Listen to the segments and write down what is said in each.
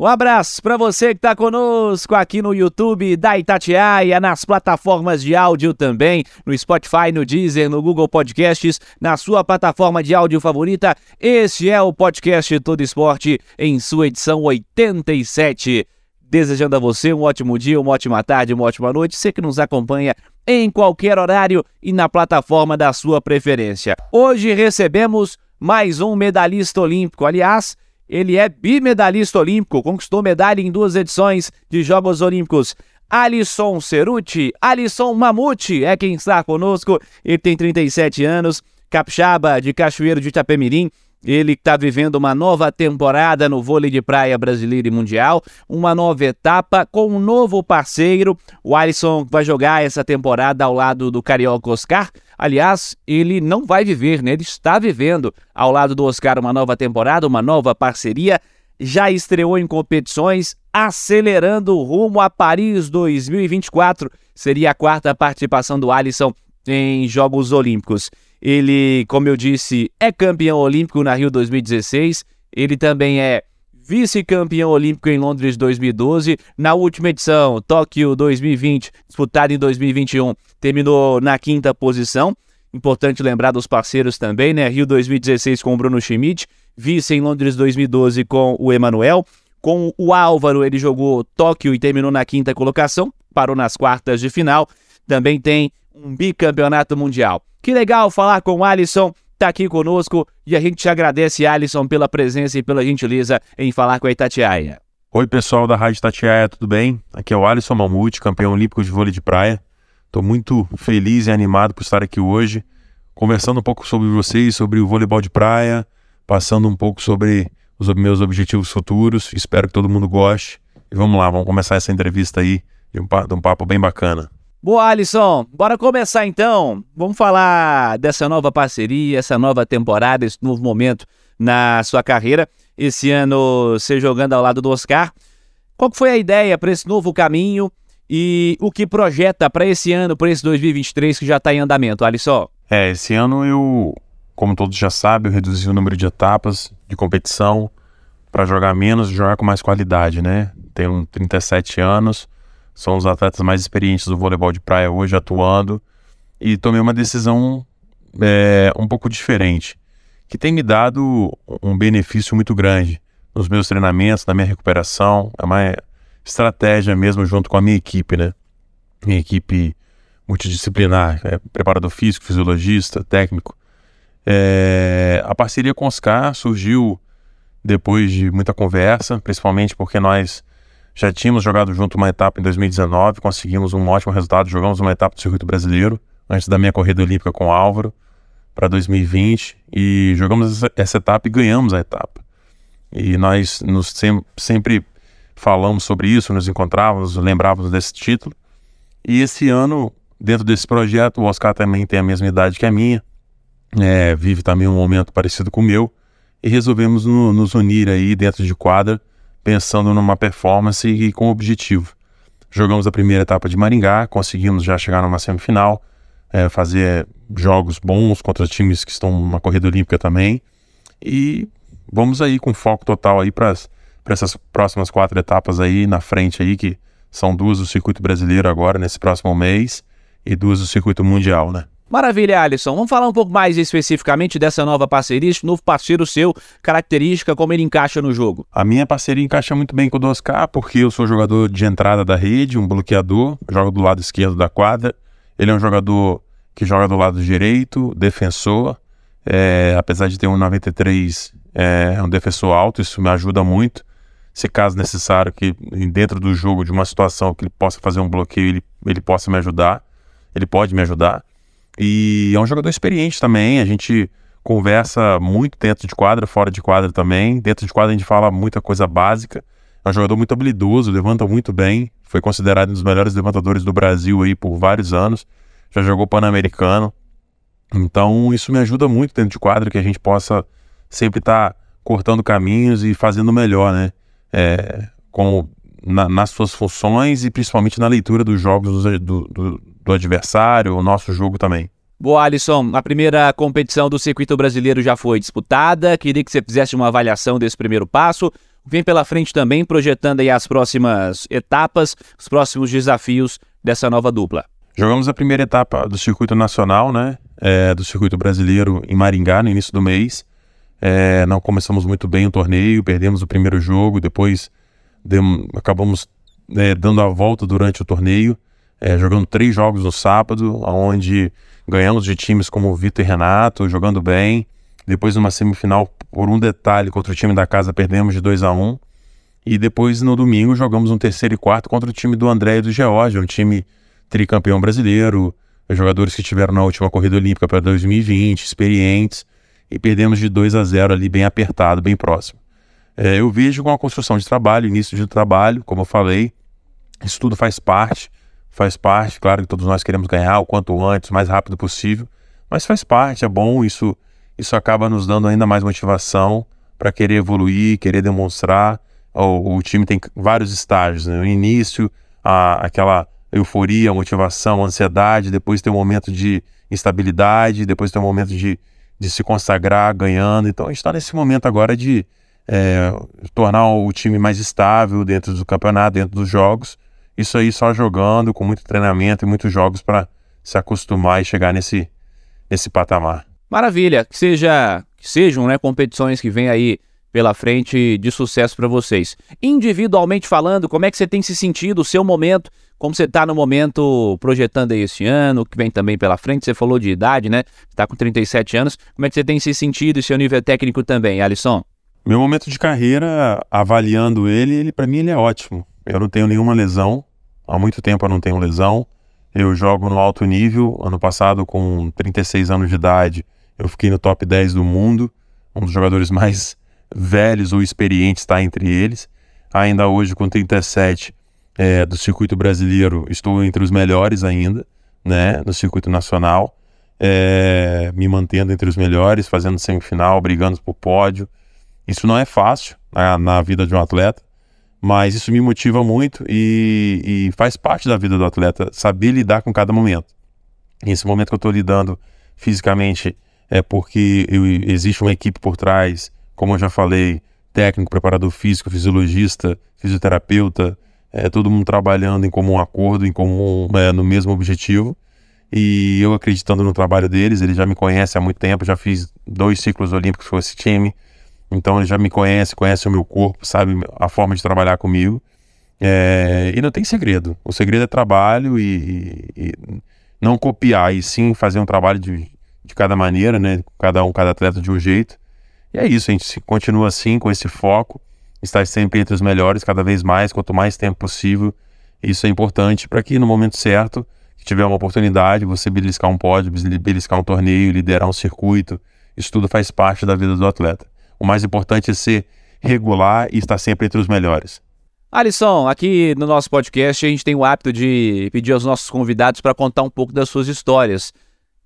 Um abraço para você que está conosco aqui no YouTube da Itatiaia, nas plataformas de áudio também, no Spotify, no Deezer, no Google Podcasts, na sua plataforma de áudio favorita. Este é o podcast Todo Esporte em sua edição 87. Desejando a você um ótimo dia, uma ótima tarde, uma ótima noite, você que nos acompanha em qualquer horário e na plataforma da sua preferência. Hoje recebemos mais um medalhista olímpico, aliás, ele é bimedalista olímpico, conquistou medalha em duas edições de Jogos Olímpicos. Alisson Ceruti, Alisson Mamute é quem está conosco. Ele tem 37 anos, capixaba de Cachoeiro de Itapemirim. Ele está vivendo uma nova temporada no vôlei de praia brasileiro e mundial, uma nova etapa com um novo parceiro. O Alisson vai jogar essa temporada ao lado do Carioca Oscar. Aliás, ele não vai viver, né? Ele está vivendo ao lado do Oscar uma nova temporada, uma nova parceria. Já estreou em competições, acelerando rumo a Paris 2024. Seria a quarta participação do Alisson em Jogos Olímpicos. Ele, como eu disse, é campeão olímpico na Rio 2016. Ele também é vice-campeão olímpico em Londres 2012. Na última edição, Tóquio 2020, disputada em 2021, terminou na quinta posição. Importante lembrar dos parceiros também, né? Rio 2016 com o Bruno Schmidt, vice em Londres 2012 com o Emanuel. Com o Álvaro, ele jogou Tóquio e terminou na quinta colocação, parou nas quartas de final. Também tem um bicampeonato mundial. Que legal falar com o Alisson, tá aqui conosco e a gente te agradece, Alisson, pela presença e pela gentileza em falar com a Itatiaia. Oi, pessoal da Rádio Itatiaia, tudo bem? Aqui é o Alisson Mamute, campeão olímpico de vôlei de praia. Estou muito feliz e animado por estar aqui hoje, conversando um pouco sobre vocês, sobre o voleibol de praia, passando um pouco sobre os meus objetivos futuros. Espero que todo mundo goste. E vamos lá, vamos começar essa entrevista aí de um papo bem bacana. Boa, Alisson. Bora começar então. Vamos falar dessa nova parceria, essa nova temporada, esse novo momento na sua carreira. Esse ano você jogando ao lado do Oscar. Qual foi a ideia para esse novo caminho e o que projeta para esse ano, para esse 2023 que já está em andamento, Alisson? É, esse ano eu, como todos já sabem, eu reduzi o número de etapas de competição para jogar menos e jogar com mais qualidade, né? Tenho 37 anos são os atletas mais experientes do voleibol de praia hoje atuando e tomei uma decisão é, um pouco diferente, que tem me dado um benefício muito grande nos meus treinamentos, na minha recuperação, é uma estratégia mesmo junto com a minha equipe, né? Minha equipe multidisciplinar, é, preparador físico, fisiologista, técnico. É, a parceria com o Oscar surgiu depois de muita conversa, principalmente porque nós já tínhamos jogado junto uma etapa em 2019, conseguimos um ótimo resultado, jogamos uma etapa do circuito brasileiro antes da minha corrida olímpica com o Álvaro para 2020 e jogamos essa, essa, etapa e ganhamos a etapa. E nós nos sem, sempre falamos sobre isso, nos encontrávamos, lembrávamos desse título. E esse ano, dentro desse projeto, o Oscar também tem a mesma idade que a minha, é, vive também um momento parecido com o meu, e resolvemos no, nos unir aí dentro de quadra pensando numa performance e com objetivo. Jogamos a primeira etapa de Maringá, conseguimos já chegar numa semifinal, é, fazer jogos bons contra times que estão na corrida olímpica também. E vamos aí com foco total aí para essas próximas quatro etapas aí na frente aí, que são duas do circuito brasileiro agora, nesse próximo mês, e duas do circuito mundial, né? Maravilha, Alisson. Vamos falar um pouco mais especificamente dessa nova parceria, esse novo parceiro seu, característica, como ele encaixa no jogo. A minha parceria encaixa muito bem com o 2K, porque eu sou jogador de entrada da rede, um bloqueador, jogo do lado esquerdo da quadra. Ele é um jogador que joga do lado direito, defensor. É, apesar de ter um 93, é, é um defensor alto, isso me ajuda muito. Se caso necessário que dentro do jogo, de uma situação que ele possa fazer um bloqueio, ele, ele possa me ajudar. Ele pode me ajudar. E é um jogador experiente também. A gente conversa muito dentro de quadra, fora de quadra também. Dentro de quadra a gente fala muita coisa básica. É um jogador muito habilidoso, levanta muito bem. Foi considerado um dos melhores levantadores do Brasil aí por vários anos. Já jogou Pan-Americano. Então isso me ajuda muito dentro de quadra que a gente possa sempre estar tá cortando caminhos e fazendo melhor, né? É, como na, nas suas funções e principalmente na leitura dos jogos do, do, do adversário, o nosso jogo também. Boa, Alisson. A primeira competição do circuito brasileiro já foi disputada. Queria que você fizesse uma avaliação desse primeiro passo. Vem pela frente também, projetando aí as próximas etapas, os próximos desafios dessa nova dupla. Jogamos a primeira etapa do circuito nacional, né? É, do circuito brasileiro em Maringá, no início do mês. É, não começamos muito bem o torneio, perdemos o primeiro jogo, depois acabamos é, dando a volta durante o torneio, é, jogando três jogos no sábado, onde ganhamos de times como Vitor e Renato, jogando bem. Depois, numa semifinal, por um detalhe, contra o time da casa, perdemos de 2 a 1 um. E depois, no domingo, jogamos um terceiro e quarto contra o time do André e do George, um time tricampeão brasileiro, jogadores que tiveram na última corrida olímpica para 2020, experientes, e perdemos de 2 a 0 ali, bem apertado, bem próximo. É, eu vejo com a construção de trabalho, início de trabalho, como eu falei, isso tudo faz parte, faz parte, claro que todos nós queremos ganhar o quanto antes, o mais rápido possível, mas faz parte, é bom, isso, isso acaba nos dando ainda mais motivação para querer evoluir, querer demonstrar. O, o time tem vários estágios, né? o início, a, aquela euforia, motivação, ansiedade, depois tem um momento de instabilidade, depois tem um momento de, de se consagrar ganhando. Então a gente está nesse momento agora de é, tornar o time mais estável dentro do campeonato, dentro dos jogos. Isso aí só jogando, com muito treinamento e muitos jogos para se acostumar e chegar nesse, nesse patamar. Maravilha, que seja que sejam né, competições que vêm aí pela frente de sucesso para vocês. Individualmente falando, como é que você tem se sentido, o seu momento, como você está no momento projetando aí esse ano, que vem também pela frente, você falou de idade, né? Está com 37 anos, como é que você tem se sentido e seu nível técnico também, Alisson? Meu momento de carreira, avaliando ele, ele para mim ele é ótimo. Eu não tenho nenhuma lesão, há muito tempo eu não tenho lesão. Eu jogo no alto nível. Ano passado, com 36 anos de idade, eu fiquei no top 10 do mundo. Um dos jogadores mais velhos ou experientes está entre eles. Ainda hoje, com 37 é, do circuito brasileiro, estou entre os melhores ainda, né, no circuito nacional. É, me mantendo entre os melhores, fazendo semifinal, brigando por pódio. Isso não é fácil na, né, na vida de um atleta, mas isso me motiva muito e, e, faz parte da vida do atleta saber lidar com cada momento. E esse momento que eu estou lidando fisicamente é porque eu, existe uma equipe por trás, como eu já falei, técnico, preparador físico, fisiologista, fisioterapeuta, é, todo mundo trabalhando em comum acordo, em comum, é, no mesmo objetivo. E eu acreditando no trabalho deles, eles já me conhecem há muito tempo, já fiz dois ciclos olímpicos com esse time, então ele já me conhece, conhece o meu corpo, sabe a forma de trabalhar comigo. É, e não tem segredo. O segredo é trabalho e, e, e, não copiar, e sim fazer um trabalho de, de cada maneira, né? Cada um, cada atleta de um jeito. E é isso, a gente continua assim, com esse foco, estar sempre entre os melhores, cada vez mais, quanto mais tempo possível. Isso é importante para que no momento certo, que tiver uma oportunidade, você beliscar um pódio, beliscar um torneio, liderar um circuito, isso tudo faz parte da vida do atleta. O mais importante é ser regular e estar sempre entre os melhores. Alisson, aqui no nosso podcast a gente tem o hábito de pedir aos nossos convidados para contar um pouco das suas histórias.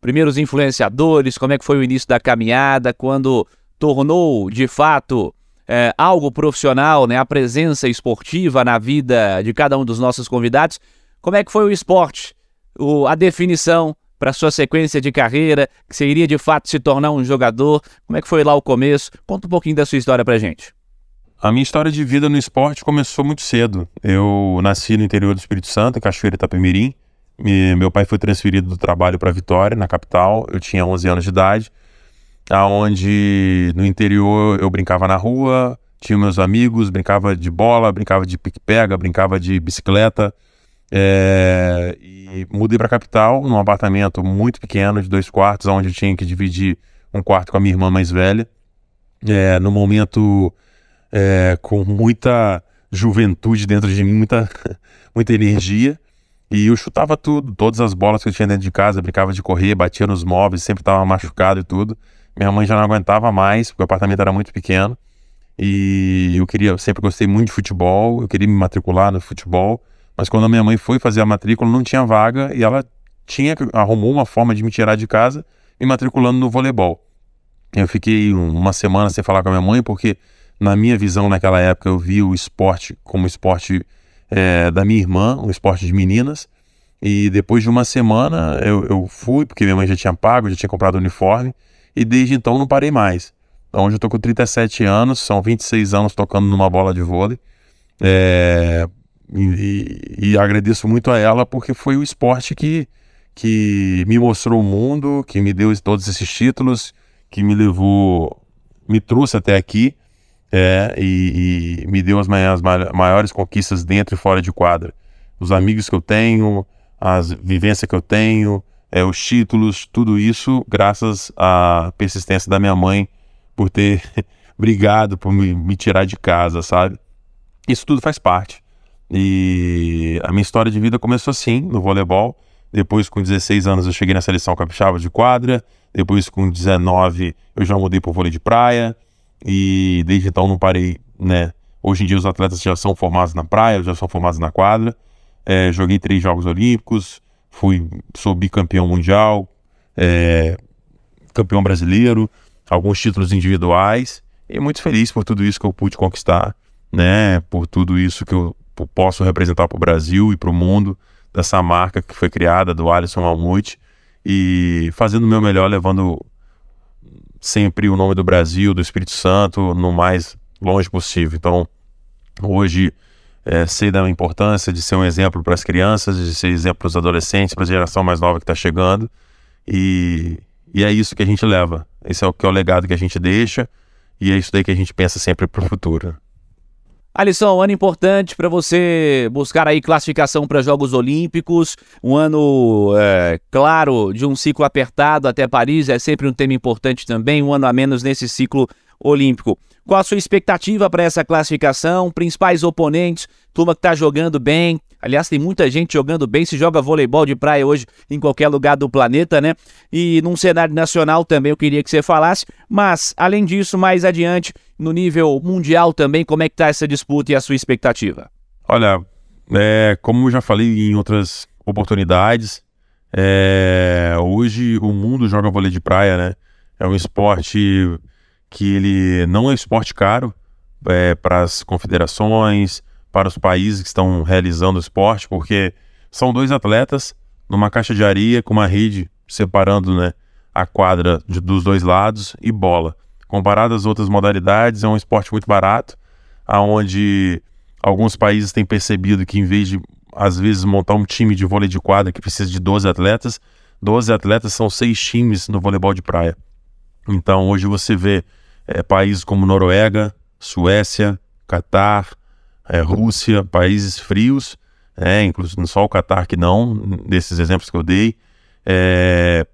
Primeiros influenciadores, como é que foi o início da caminhada, quando tornou de fato é, algo profissional, né, a presença esportiva na vida de cada um dos nossos convidados. Como é que foi o esporte, o, a definição para sua sequência de carreira, que você iria de fato se tornar um jogador? Como é que foi lá o começo? Conta um pouquinho da sua história para gente. A minha história de vida no esporte começou muito cedo. Eu nasci no interior do Espírito Santo, em Cachoeira Itapemirim. Meu pai foi transferido do trabalho para Vitória, na capital. Eu tinha 11 anos de idade, aonde no interior eu brincava na rua, tinha meus amigos, brincava de bola, brincava de pique-pega, brincava de bicicleta. É, e mudei para a capital, num apartamento muito pequeno, de dois quartos, onde eu tinha que dividir um quarto com a minha irmã mais velha. É, no momento é, com muita juventude dentro de mim, muita, muita energia. E eu chutava tudo, todas as bolas que eu tinha dentro de casa, brincava de correr, batia nos móveis, sempre estava machucado e tudo. Minha mãe já não aguentava mais, porque o apartamento era muito pequeno. E eu queria, eu sempre gostei muito de futebol, eu queria me matricular no futebol. Mas quando a minha mãe foi fazer a matrícula, não tinha vaga e ela tinha arrumou uma forma de me tirar de casa me matriculando no voleibol. Eu fiquei uma semana sem falar com a minha mãe porque na minha visão naquela época eu via o esporte como esporte é, da minha irmã, um esporte de meninas. E depois de uma semana eu, eu fui, porque minha mãe já tinha pago, já tinha comprado o uniforme, e desde então não parei mais. Então, hoje eu tô com 37 anos, são 26 anos tocando numa bola de vôlei. É, e, e, agradeço muito a ela porque foi o esporte que, que me mostrou o mundo, que me deu todos esses títulos, que me levou, me trouxe até aqui é, e, e, me deu as maiores, maiores conquistas dentro e fora de quadra. Os amigos que eu tenho, as vivências que eu tenho, é, os títulos, tudo isso graças à persistência da minha mãe por ter brigado por me, me tirar de casa, sabe? Isso tudo faz parte. E a minha história de vida começou assim, no voleibol. Depois, com 16 anos, eu cheguei na seleção capixaba de quadra. Depois, com 19, eu já mudei para o vôlei de praia. E desde então não parei, né? Hoje em dia os atletas já são formados na praia, já são formados na quadra. É, joguei três Jogos Olímpicos, fui, sou bicampeão mundial, é, campeão brasileiro, alguns títulos individuais e muito feliz por tudo isso que eu pude conquistar, né? Por tudo isso que eu posso representar para o Brasil e para o mundo dessa marca que foi criada do Alisson Malmute e fazendo o meu melhor, levando sempre o nome do Brasil, do Espírito Santo, no mais longe possível. Então, hoje é, sei da importância de ser um exemplo para as crianças, de ser exemplo para os adolescentes, para a geração mais nova que está chegando. E, e é isso que a gente leva. Esse é o que é o legado que a gente deixa e é isso daí que a gente pensa sempre para o futuro. Alisson, um ano importante para você buscar aí classificação para Jogos Olímpicos, um ano, é, claro, de um ciclo apertado até Paris, é sempre um tema importante também, um ano a menos nesse ciclo olímpico. Qual a sua expectativa para essa classificação? Principais oponentes, turma que está jogando bem. Aliás, tem muita gente jogando bem, se joga voleibol de praia hoje em qualquer lugar do planeta, né? E num cenário nacional também eu queria que você falasse. Mas, além disso, mais adiante, no nível mundial também, como é que está essa disputa e a sua expectativa? Olha, é, como eu já falei em outras oportunidades, é, hoje o mundo joga vôlei de praia, né? É um esporte que ele não é esporte caro é, para as confederações, para os países que estão realizando o esporte, porque são dois atletas numa caixa de areia com uma rede separando né, a quadra de, dos dois lados e bola. Comparado às outras modalidades, é um esporte muito barato, aonde alguns países têm percebido que em vez de às vezes montar um time de vôlei de quadra que precisa de 12 atletas, 12 atletas são seis times no voleibol de praia. Então hoje você vê é, países como Noruega, Suécia, Catar, é, Rússia, países frios, é, inclusive só o Catar que não, desses exemplos que eu dei, é,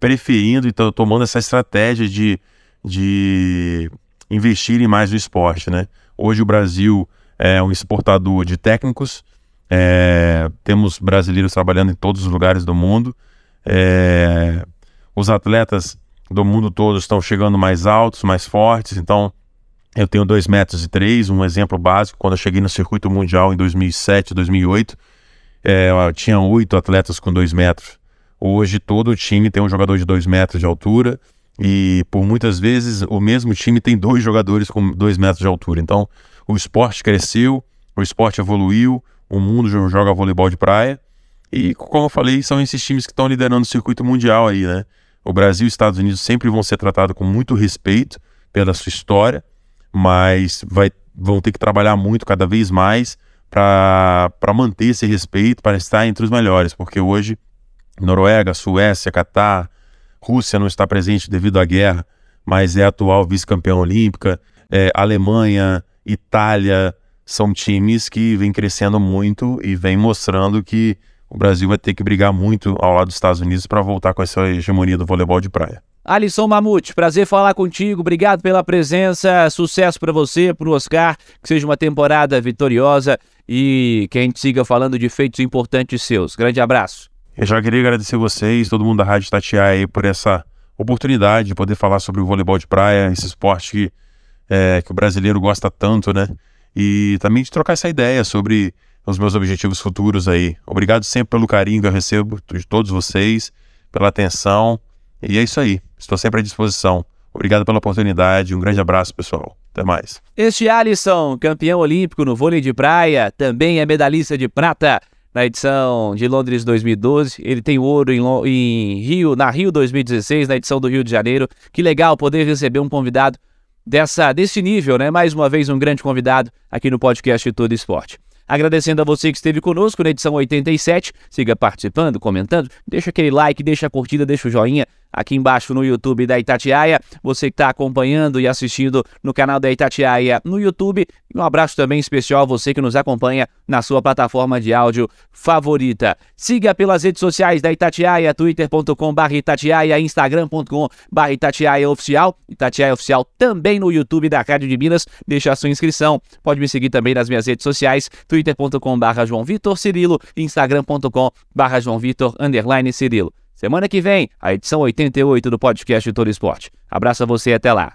preferindo e então, tomando essa estratégia de, de investirem mais no esporte. Né? Hoje o Brasil é um exportador de técnicos, é, temos brasileiros trabalhando em todos os lugares do mundo, é, os atletas do mundo todo estão chegando mais altos, mais fortes. Então, eu tenho 2 metros e 3, um exemplo básico. Quando eu cheguei no circuito mundial em 2007, 2008, é, tinha oito atletas com 2 metros. Hoje, todo time tem um jogador de 2 metros de altura. E por muitas vezes o mesmo time tem dois jogadores com 2 metros de altura. Então, o esporte cresceu, o esporte evoluiu, o mundo joga voleibol de praia. E, como eu falei, são esses times que estão liderando o circuito mundial aí, né? O Brasil e os Estados Unidos sempre vão ser tratados com muito respeito pela sua história, mas vai, vão ter que trabalhar muito cada vez mais para manter esse respeito, para estar entre os melhores, porque hoje Noruega, Suécia, Catar, Rússia não está presente devido à guerra, mas é atual vice-campeã olímpica, é, Alemanha, Itália, são times que vêm crescendo muito e vêm mostrando que o Brasil vai ter que brigar muito ao lado dos Estados Unidos para voltar com essa hegemonia do voleibol de praia. Alisson Mamute, prazer falar contigo. Obrigado pela presença. Sucesso para você, para o Oscar. Que seja uma temporada vitoriosa e que a gente siga falando de feitos importantes seus. Grande abraço. Eu já queria agradecer vocês, todo mundo da Rádio Tatiaia, por essa oportunidade de poder falar sobre o voleibol de praia, esse esporte que, é, que o brasileiro gosta tanto, né? E também de trocar essa ideia sobre os meus objetivos futuros aí. Obrigado sempre pelo carinho que eu recebo de todos vocês, pela atenção. E é isso aí. Estou sempre à disposição. Obrigado pela oportunidade. Um grande abraço, pessoal. Até mais. Este Alisson, campeão olímpico no vôlei de praia, também é medalhista de prata na edição de Londres 2012. Ele tem ouro em, em, Rio, na Rio 2016, na edição do Rio de Janeiro. Que legal poder receber um convidado dessa desse nível, né? Mais uma vez um grande convidado aqui no podcast Todo Esporte. Agradecendo a você que esteve conosco na edição 87. Siga participando, comentando, deixa aquele like, deixa a curtida, deixa o joinha aqui embaixo no YouTube da Itatiaia. Você que está acompanhando e assistindo no canal da Itatiaia no YouTube. E um abraço também especial a você que nos acompanha na sua plataforma de áudio favorita. Siga pelas redes sociais da Itatiaia, twitter.com.br Itatiaia, instagram.com.br Itatiaia Oficial. Itatiaia Oficial também no YouTube da Rádio de Minas. Deixa a sua inscrição. Pode me seguir também nas minhas redes sociais, twitter.com.br João Vitor Cirilo, instagram.com.br João Vitor Cirilo. Semana que vem, a edição 88 do podcast Todo Esporte. Abraço a você e até lá.